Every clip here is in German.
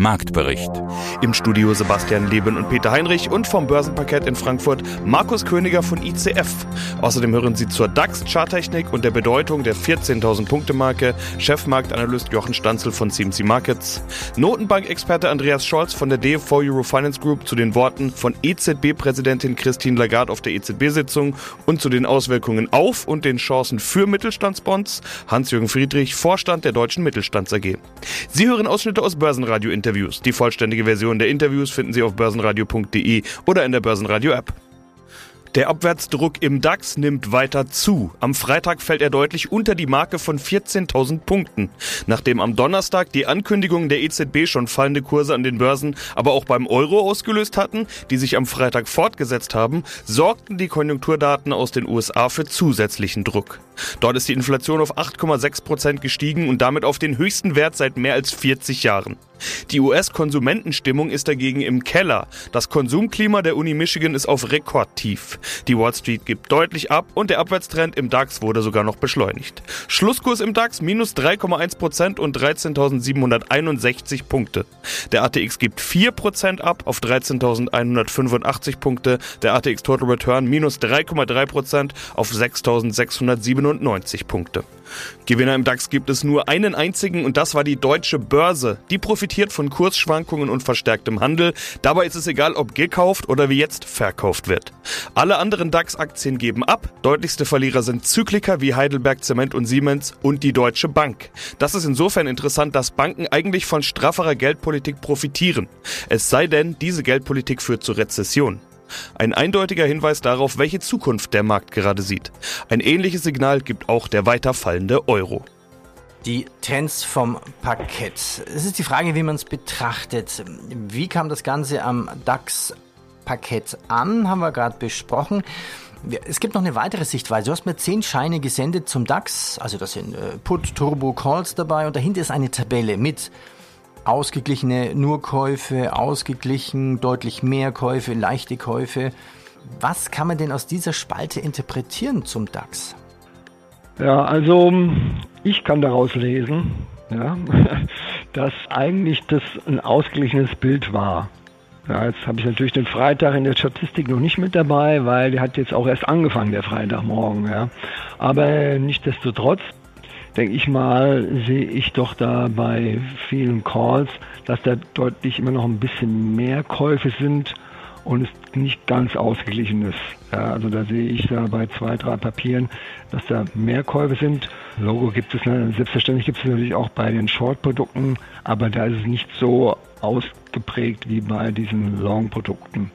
Marktbericht. Im Studio Sebastian Leben und Peter Heinrich und vom Börsenparkett in Frankfurt Markus Königer von ICF. Außerdem hören Sie zur DAX-Charttechnik und der Bedeutung der 14.000 Punkte Marke Chefmarktanalyst Jochen Stanzel von CMC Markets, Notenbank-Experte Andreas Scholz von der DFV Euro Finance Group zu den Worten von EZB-Präsidentin Christine Lagarde auf der EZB-Sitzung und zu den Auswirkungen auf und den Chancen für Mittelstandsbonds Hans-Jürgen Friedrich, Vorstand der Deutschen Mittelstands AG. Sie hören Ausschnitte aus Börsenradio-Interviews Interviews. Die vollständige Version der Interviews finden Sie auf börsenradio.de oder in der Börsenradio-App. Der Abwärtsdruck im DAX nimmt weiter zu. Am Freitag fällt er deutlich unter die Marke von 14.000 Punkten. Nachdem am Donnerstag die Ankündigungen der EZB schon fallende Kurse an den Börsen, aber auch beim Euro ausgelöst hatten, die sich am Freitag fortgesetzt haben, sorgten die Konjunkturdaten aus den USA für zusätzlichen Druck. Dort ist die Inflation auf 8,6 Prozent gestiegen und damit auf den höchsten Wert seit mehr als 40 Jahren. Die US-Konsumentenstimmung ist dagegen im Keller. Das Konsumklima der Uni Michigan ist auf Rekordtief. Die Wall Street gibt deutlich ab und der Abwärtstrend im DAX wurde sogar noch beschleunigt. Schlusskurs im DAX minus 3,1% und 13.761 Punkte. Der ATX gibt 4% ab auf 13.185 Punkte. Der ATX Total Return minus 3,3% auf 6.697 Punkte. Gewinner im DAX gibt es nur einen einzigen und das war die deutsche Börse. Die profitiert von Kursschwankungen und verstärktem Handel. Dabei ist es egal, ob gekauft oder wie jetzt verkauft wird. Alle anderen DAX-Aktien geben ab. Deutlichste Verlierer sind Zykliker wie Heidelberg Zement und Siemens und die Deutsche Bank. Das ist insofern interessant, dass Banken eigentlich von strafferer Geldpolitik profitieren. Es sei denn, diese Geldpolitik führt zur Rezession. Ein eindeutiger Hinweis darauf, welche Zukunft der Markt gerade sieht. Ein ähnliches Signal gibt auch der weiter fallende Euro. Die Trends vom Parkett. Es ist die Frage, wie man es betrachtet. Wie kam das Ganze am DAX-Parkett an, haben wir gerade besprochen. Es gibt noch eine weitere Sichtweise. Du hast mir zehn Scheine gesendet zum DAX. Also da sind äh, Put, Turbo, Calls dabei und dahinter ist eine Tabelle mit ausgeglichene Nurkäufe, ausgeglichen, deutlich mehr Käufe, leichte Käufe. Was kann man denn aus dieser Spalte interpretieren zum DAX? Ja, also ich kann daraus lesen, ja, dass eigentlich das ein ausgeglichenes Bild war. Ja, jetzt habe ich natürlich den Freitag in der Statistik noch nicht mit dabei, weil der hat jetzt auch erst angefangen, der Freitagmorgen. Ja. Aber nichtsdestotrotz denke ich mal, sehe ich doch da bei vielen Calls, dass da deutlich immer noch ein bisschen mehr Käufe sind und es nicht ganz ausgeglichen ist. Ja, also da sehe ich da bei zwei, drei Papieren, dass da mehr Käufe sind. Logo gibt es, ne, selbstverständlich gibt es natürlich auch bei den Short-Produkten, aber da ist es nicht so ausgeprägt wie bei diesen Long-Produkten.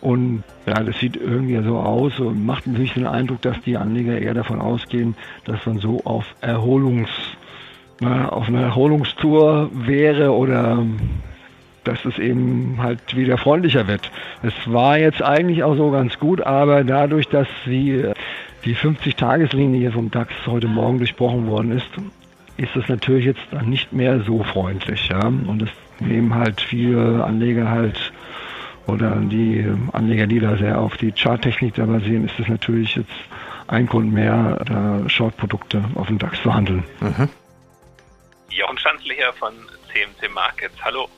Und ja, das sieht irgendwie so aus und macht natürlich den Eindruck, dass die Anleger eher davon ausgehen, dass man so auf Erholungs, na, auf einer Erholungstour wäre oder dass es eben halt wieder freundlicher wird. Es war jetzt eigentlich auch so ganz gut, aber dadurch, dass die, die 50-Tageslinie vom DAX heute Morgen durchbrochen worden ist, ist es natürlich jetzt dann nicht mehr so freundlich. Ja? Und es nehmen halt viele Anleger halt oder die Anleger, die da sehr auf die Charttechnik da basieren, ist es natürlich jetzt ein Grund mehr, da Short-Produkte auf dem DAX zu handeln. Mhm. Jochen Schanzle hier von CMC Markets. Hallo.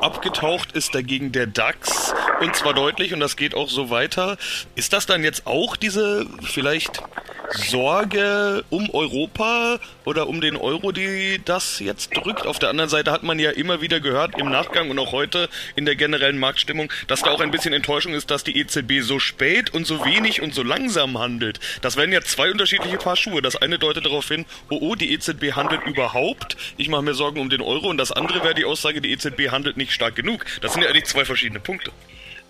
Abgetaucht ist dagegen der DAX und zwar deutlich und das geht auch so weiter. Ist das dann jetzt auch diese vielleicht Sorge um Europa oder um den Euro, die das jetzt drückt. Auf der anderen Seite hat man ja immer wieder gehört im Nachgang und auch heute in der generellen Marktstimmung, dass da auch ein bisschen Enttäuschung ist, dass die EZB so spät und so wenig und so langsam handelt. Das wären ja zwei unterschiedliche Paar Schuhe. Das eine deutet darauf hin, oh oh, die EZB handelt überhaupt. Ich mache mir Sorgen um den Euro und das andere wäre die Aussage, die EZB handelt nicht stark genug. Das sind ja eigentlich zwei verschiedene Punkte.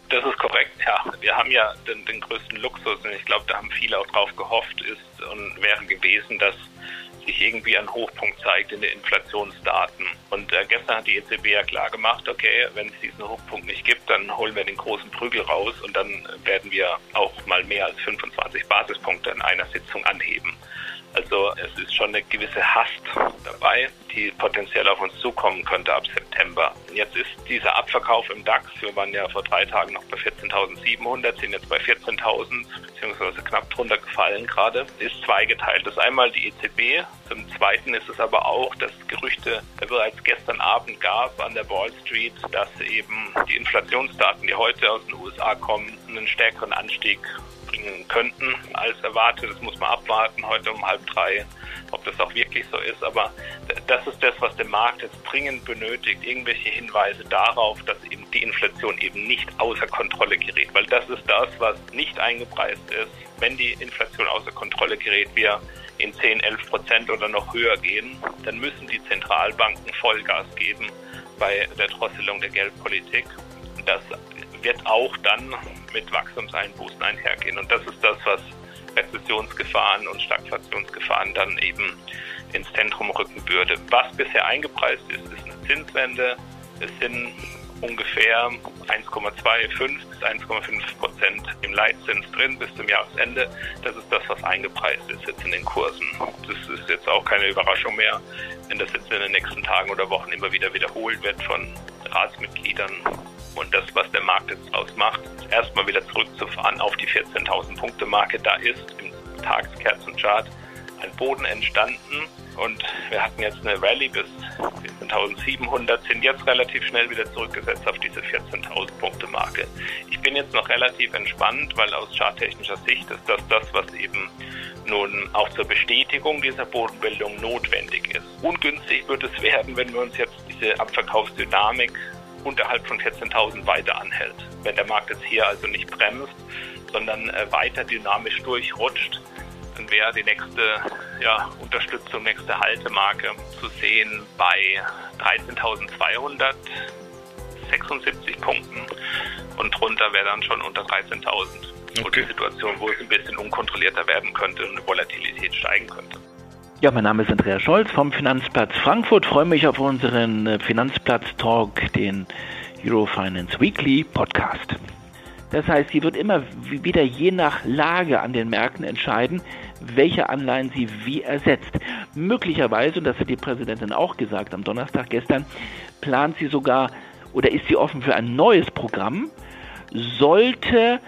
Das ist korrekt, ja. Wir haben ja den, den größten Luxus und ich glaube, da haben viele auch drauf gehofft, ist und wäre gewesen, dass sich irgendwie ein Hochpunkt zeigt in den Inflationsdaten. Und äh, gestern hat die EZB ja klar gemacht, okay, wenn es diesen Hochpunkt nicht gibt, dann holen wir den großen Prügel raus und dann werden wir auch mal mehr als 25 Basispunkte in einer Sitzung anheben. Also es ist schon eine gewisse Hast dabei, die potenziell auf uns zukommen könnte ab September. Jetzt ist dieser Abverkauf im DAX, wir waren ja vor drei Tagen noch bei 14.700, sind jetzt bei 14.000 beziehungsweise knapp drunter gefallen gerade, ist zweigeteilt. Das ist einmal die EZB, zum Zweiten ist es aber auch, dass Gerüchte bereits gestern Abend gab an der Wall Street, dass eben die Inflationsdaten, die heute aus den USA kommen, einen stärkeren Anstieg bringen könnten als erwartet. Das muss man abwarten heute um halb drei, ob das auch wirklich so ist. Aber das ist das, was der Markt jetzt dringend benötigt. Irgendwelche Hinweise darauf, dass eben die Inflation eben nicht außer Kontrolle gerät. Weil das ist das, was nicht eingepreist ist. Wenn die Inflation außer Kontrolle gerät, wir in 10, 11 Prozent oder noch höher gehen, dann müssen die Zentralbanken Vollgas geben bei der Drosselung der Geldpolitik. Das wird auch dann mit Wachstumseinbußen einhergehen. Und das ist das, was Rezessionsgefahren und Stagflationsgefahren dann eben ins Zentrum rücken würde. Was bisher eingepreist ist, ist eine Zinswende. Es sind ungefähr 1,25 bis 1,5 Prozent im Leitzins drin bis zum Jahresende. Das ist das, was eingepreist ist jetzt in den Kursen. Das ist jetzt auch keine Überraschung mehr, wenn das jetzt in den nächsten Tagen oder Wochen immer wieder wiederholt wird von Ratsmitgliedern und das, was der Markt jetzt ausmacht, ist erstmal wieder zurückzufahren auf die 14.000 Punkte Marke. Da ist im Tageskerzenchart ein Boden entstanden und wir hatten jetzt eine Rallye bis 14.700, sind jetzt relativ schnell wieder zurückgesetzt auf diese 14.000 Punkte Marke. Ich bin jetzt noch relativ entspannt, weil aus charttechnischer Sicht ist das das, was eben nun auch zur Bestätigung dieser Bodenbildung notwendig ist. Ungünstig wird es werden, wenn wir uns jetzt diese Abverkaufsdynamik unterhalb von 14.000 weiter anhält. Wenn der Markt jetzt hier also nicht bremst, sondern äh, weiter dynamisch durchrutscht, dann wäre die nächste ja, Unterstützung, nächste Haltemarke zu sehen bei 13.276 Punkten und drunter wäre dann schon unter 13.000. Okay. Und die Situation, wo es ein bisschen unkontrollierter werden könnte und eine Volatilität steigen könnte. Ja, mein Name ist Andreas Scholz vom Finanzplatz Frankfurt. freue mich auf unseren äh, Finanzplatz-Talk, den Eurofinance Weekly Podcast. Das heißt, sie wird immer wieder je nach Lage an den Märkten entscheiden, welche Anleihen sie wie ersetzt. Möglicherweise, und das hat die Präsidentin auch gesagt am Donnerstag gestern, plant sie sogar oder ist sie offen für ein neues Programm, sollte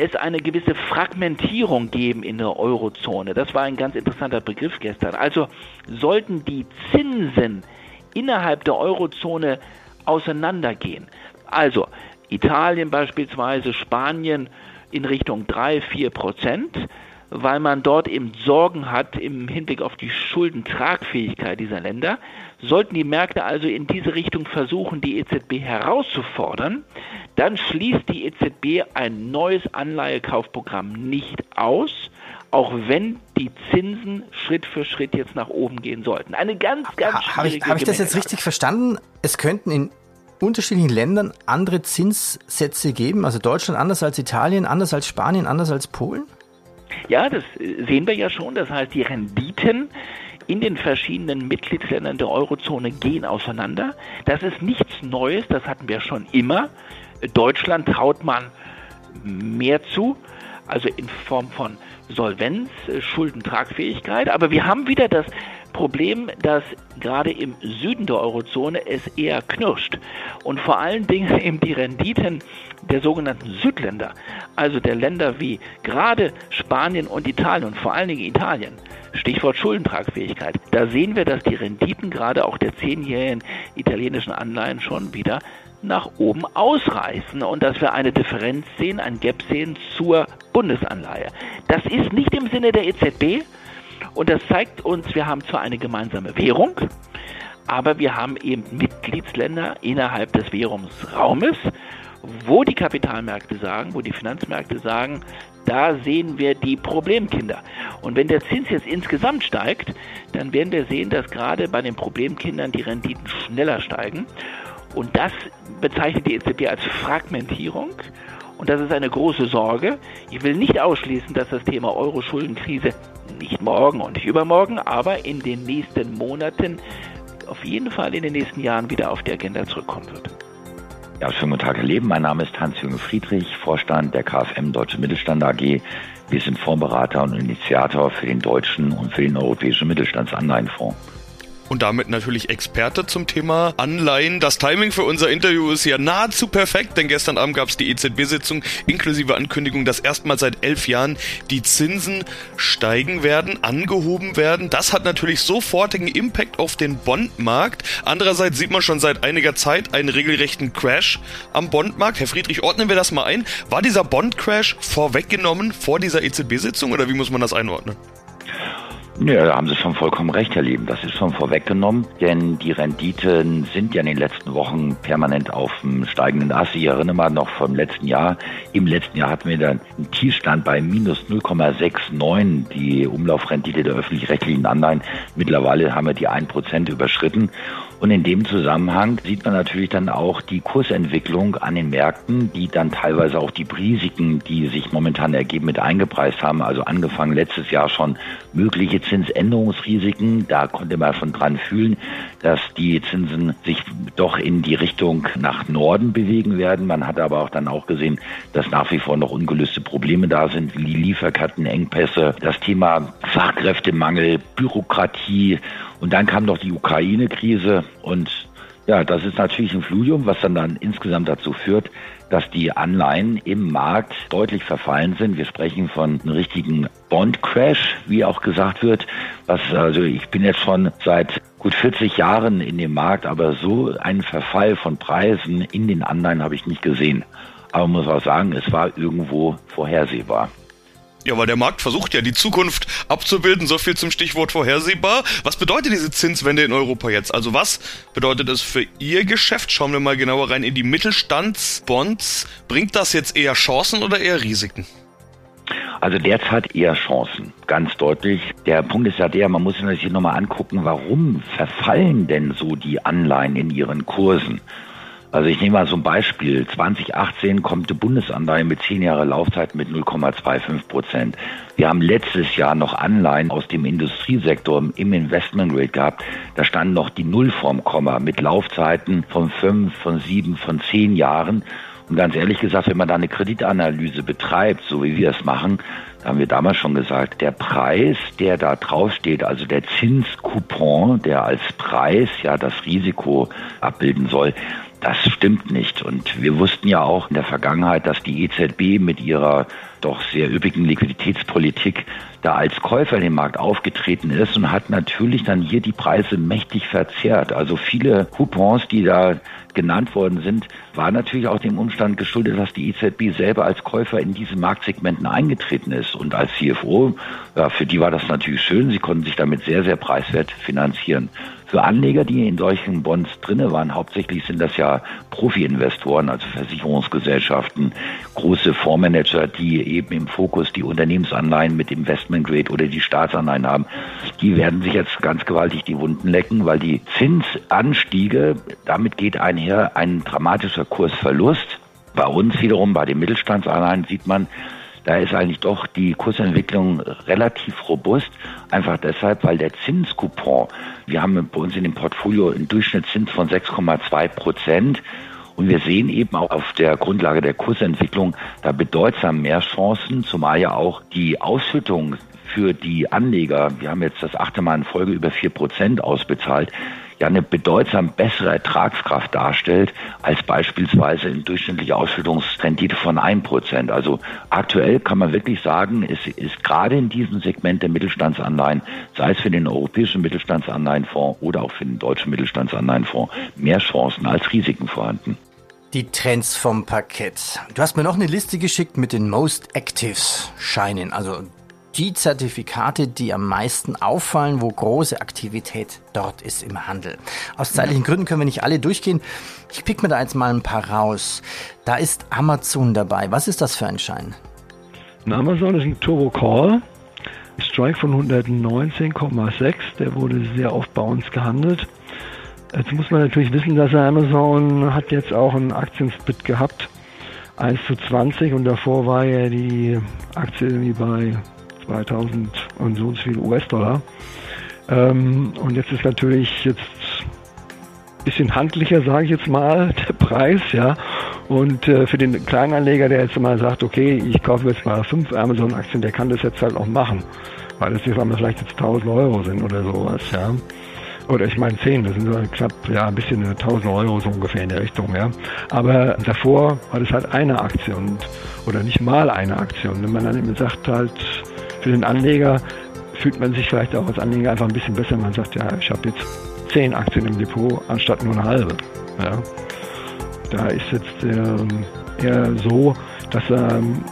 es eine gewisse Fragmentierung geben in der Eurozone. Das war ein ganz interessanter Begriff gestern. Also sollten die Zinsen innerhalb der Eurozone auseinandergehen. Also Italien beispielsweise, Spanien in Richtung 3, 4 Prozent, weil man dort eben Sorgen hat im Hinblick auf die Schuldentragfähigkeit dieser Länder. Sollten die Märkte also in diese Richtung versuchen, die EZB herauszufordern, dann schließt die EZB ein neues Anleihekaufprogramm nicht aus, auch wenn die Zinsen Schritt für Schritt jetzt nach oben gehen sollten. Eine ganz, ganz ha, Habe ich, hab ich das jetzt richtig verstanden? Es könnten in unterschiedlichen Ländern andere Zinssätze geben, also Deutschland anders als Italien, anders als Spanien, anders als Polen? Ja, das sehen wir ja schon. Das heißt, die Renditen in den verschiedenen Mitgliedsländern der Eurozone gehen auseinander. Das ist nichts Neues, das hatten wir schon immer. Deutschland traut man mehr zu, also in Form von Solvenz, Schuldentragfähigkeit. Aber wir haben wieder das Problem, dass gerade im Süden der Eurozone es eher knirscht und vor allen Dingen eben die Renditen der sogenannten Südländer, also der Länder wie gerade Spanien und Italien und vor allen Dingen Italien, Stichwort Schuldentragfähigkeit. Da sehen wir, dass die Renditen gerade auch der zehnjährigen italienischen Anleihen schon wieder nach oben ausreißen und dass wir eine Differenz sehen, ein Gap sehen zur Bundesanleihe. Das ist nicht im Sinne der EZB und das zeigt uns, wir haben zwar eine gemeinsame Währung, aber wir haben eben Mitgliedsländer innerhalb des Währungsraumes, wo die Kapitalmärkte sagen, wo die Finanzmärkte sagen, da sehen wir die Problemkinder. Und wenn der Zins jetzt insgesamt steigt, dann werden wir sehen, dass gerade bei den Problemkindern die Renditen schneller steigen. Und das bezeichnet die EZB als Fragmentierung. Und das ist eine große Sorge. Ich will nicht ausschließen, dass das Thema Euro-Schuldenkrise nicht morgen und nicht übermorgen, aber in den nächsten Monaten, auf jeden Fall in den nächsten Jahren wieder auf die Agenda zurückkommen wird. Ja, schönen guten Tag, Herr Leben. Mein Name ist Hans-Jürgen Friedrich, Vorstand der KfM Deutsche Mittelstand AG. Wir sind Fondsberater und Initiator für den deutschen und für den europäischen Mittelstandsanleihenfonds und damit natürlich Experte zum Thema Anleihen. Das Timing für unser Interview ist ja nahezu perfekt, denn gestern Abend gab es die EZB-Sitzung inklusive Ankündigung, dass erstmal seit elf Jahren die Zinsen steigen werden, angehoben werden. Das hat natürlich sofortigen Impact auf den Bondmarkt. Andererseits sieht man schon seit einiger Zeit einen regelrechten Crash am Bondmarkt. Herr Friedrich, ordnen wir das mal ein. War dieser Bond-Crash vorweggenommen vor dieser EZB-Sitzung oder wie muss man das einordnen? Ja, da haben Sie schon vollkommen recht, Herr Lieben. Das ist schon vorweggenommen, denn die Renditen sind ja in den letzten Wochen permanent auf dem steigenden Ast. Ich erinnere mal noch vom letzten Jahr. Im letzten Jahr hatten wir dann einen Tiefstand bei minus 0,69, die Umlaufrendite der öffentlich-rechtlichen Anleihen. Mittlerweile haben wir die 1% überschritten. Und in dem Zusammenhang sieht man natürlich dann auch die Kursentwicklung an den Märkten, die dann teilweise auch die Risiken, die sich momentan ergeben, mit eingepreist haben. Also angefangen letztes Jahr schon mögliche Zinsänderungsrisiken. Da konnte man schon dran fühlen, dass die Zinsen sich doch in die Richtung nach Norden bewegen werden. Man hat aber auch dann auch gesehen, dass nach wie vor noch ungelöste Probleme da sind, wie Lieferkettenengpässe, das Thema Fachkräftemangel, Bürokratie und dann kam noch die Ukraine-Krise und ja, das ist natürlich ein Fludium, was dann, dann insgesamt dazu führt, dass die Anleihen im Markt deutlich verfallen sind. Wir sprechen von einem richtigen Bond-Crash, wie auch gesagt wird. Was, also ich bin jetzt schon seit gut 40 Jahren in dem Markt, aber so einen Verfall von Preisen in den Anleihen habe ich nicht gesehen. Aber man muss auch sagen, es war irgendwo vorhersehbar. Ja, weil der Markt versucht ja die Zukunft abzubilden, so viel zum Stichwort vorhersehbar. Was bedeutet diese Zinswende in Europa jetzt? Also was bedeutet es für Ihr Geschäft? Schauen wir mal genauer rein in die Mittelstandsbonds. Bringt das jetzt eher Chancen oder eher Risiken? Also derzeit eher Chancen, ganz deutlich. Der Punkt ist ja der, man muss sich natürlich nochmal angucken, warum verfallen denn so die Anleihen in ihren Kursen? Also ich nehme mal so ein Beispiel. 2018 kommt die Bundesanleihe mit 10 Jahre Laufzeit mit 0,25 Prozent. Wir haben letztes Jahr noch Anleihen aus dem Industriesektor im Investment Rate gehabt. Da stand noch die Null vorm Komma mit Laufzeiten von 5, von 7, von 10 Jahren. Und ganz ehrlich gesagt, wenn man da eine Kreditanalyse betreibt, so wie wir es machen, haben wir damals schon gesagt, der Preis, der da draufsteht, also der Zinscoupon, der als Preis ja das Risiko abbilden soll, das stimmt nicht. Und wir wussten ja auch in der Vergangenheit, dass die EZB mit ihrer doch sehr üppigen Liquiditätspolitik da als Käufer in den Markt aufgetreten ist und hat natürlich dann hier die Preise mächtig verzerrt. Also viele Coupons, die da genannt worden sind, war natürlich auch dem Umstand geschuldet, dass die EZB selber als Käufer in diese Marktsegmenten eingetreten ist. Und als CFO, ja, für die war das natürlich schön. Sie konnten sich damit sehr, sehr preiswert finanzieren. Für Anleger, die in solchen Bonds drinne waren, hauptsächlich sind das ja Profi-Investoren, also Versicherungsgesellschaften, große Fondsmanager, die eben im Fokus die Unternehmensanleihen mit Investment Grade oder die Staatsanleihen haben. Die werden sich jetzt ganz gewaltig die Wunden lecken, weil die Zinsanstiege, damit geht einher ein dramatischer Kursverlust. Bei uns wiederum, bei den Mittelstandsanleihen sieht man, da ist eigentlich doch die Kursentwicklung relativ robust. Einfach deshalb, weil der Zinscoupon, wir haben bei uns in dem Portfolio einen Durchschnittszins von 6,2 Prozent. Und wir sehen eben auch auf der Grundlage der Kursentwicklung da bedeutsam mehr Chancen, zumal ja auch die Ausschüttung für die Anleger, wir haben jetzt das achte Mal in Folge über vier Prozent ausbezahlt, ja eine bedeutsam bessere Ertragskraft darstellt als beispielsweise eine durchschnittliche Ausschüttungsrendite von 1%. Also aktuell kann man wirklich sagen, es ist gerade in diesem Segment der Mittelstandsanleihen, sei es für den europäischen Mittelstandsanleihenfonds oder auch für den deutschen Mittelstandsanleihenfonds, mehr Chancen als Risiken vorhanden. Die Trends vom Parkett. Du hast mir noch eine Liste geschickt mit den Most Actives Scheinen, also die Zertifikate, die am meisten auffallen, wo große Aktivität dort ist im Handel. Aus zeitlichen Gründen können wir nicht alle durchgehen. Ich pick mir da jetzt mal ein paar raus. Da ist Amazon dabei. Was ist das für ein Schein? Ein Amazon ist ein Turbo Call. Strike von 119,6. Der wurde sehr oft bei uns gehandelt. Jetzt muss man natürlich wissen, dass Amazon hat jetzt auch einen Aktiensplit gehabt. 1 zu 20 und davor war ja die Aktie irgendwie bei 2000 und so viel US-Dollar. Ähm, und jetzt ist natürlich jetzt ein bisschen handlicher, sage ich jetzt mal, der Preis, ja. Und äh, für den Kleinanleger, der jetzt mal sagt, okay, ich kaufe jetzt mal fünf Amazon-Aktien, der kann das jetzt halt auch machen. Weil das jetzt einmal vielleicht jetzt 1000 Euro sind oder sowas, ja. Oder ich meine 10, das sind so knapp, ja, ein bisschen 1000 Euro so ungefähr in der Richtung, ja. Aber davor war das halt eine Aktie und, oder nicht mal eine Aktie. Wenn man dann eben sagt halt, für den Anleger fühlt man sich vielleicht auch als Anleger einfach ein bisschen besser. Man sagt, ja, ich habe jetzt 10 Aktien im Depot anstatt nur eine halbe, ja. Da ist jetzt äh, eher so, dass ähm,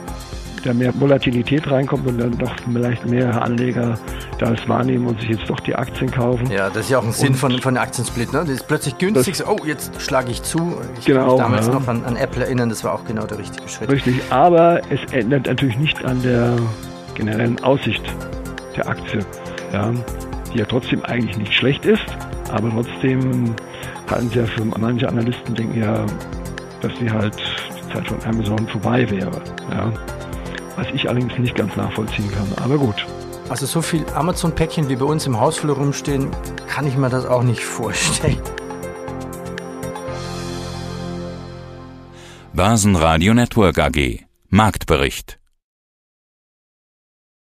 da mehr Volatilität reinkommt und dann doch vielleicht mehr Anleger das wahrnehmen und sich jetzt doch die Aktien kaufen. Ja, das ist ja auch ein Sinn von, von Aktiensplit. Ne? Das ist plötzlich günstig. Oh, jetzt schlage ich zu. Ich genau, kann mich damals ja. noch an, an, Apple erinnern. Das war auch genau der richtige Schritt. Richtig, aber es ändert natürlich nicht an der generellen Aussicht der Aktie. Ja, die ja trotzdem eigentlich nicht schlecht ist, aber trotzdem halten sie ja für manche Analysten denken ja, dass sie halt die Zeit von Amazon vorbei wäre. Ja. Was ich allerdings nicht ganz nachvollziehen kann. Aber gut. Also so viel Amazon-Päckchen wie bei uns im Hausflur rumstehen, kann ich mir das auch nicht vorstellen. Börsenradio Network AG Marktbericht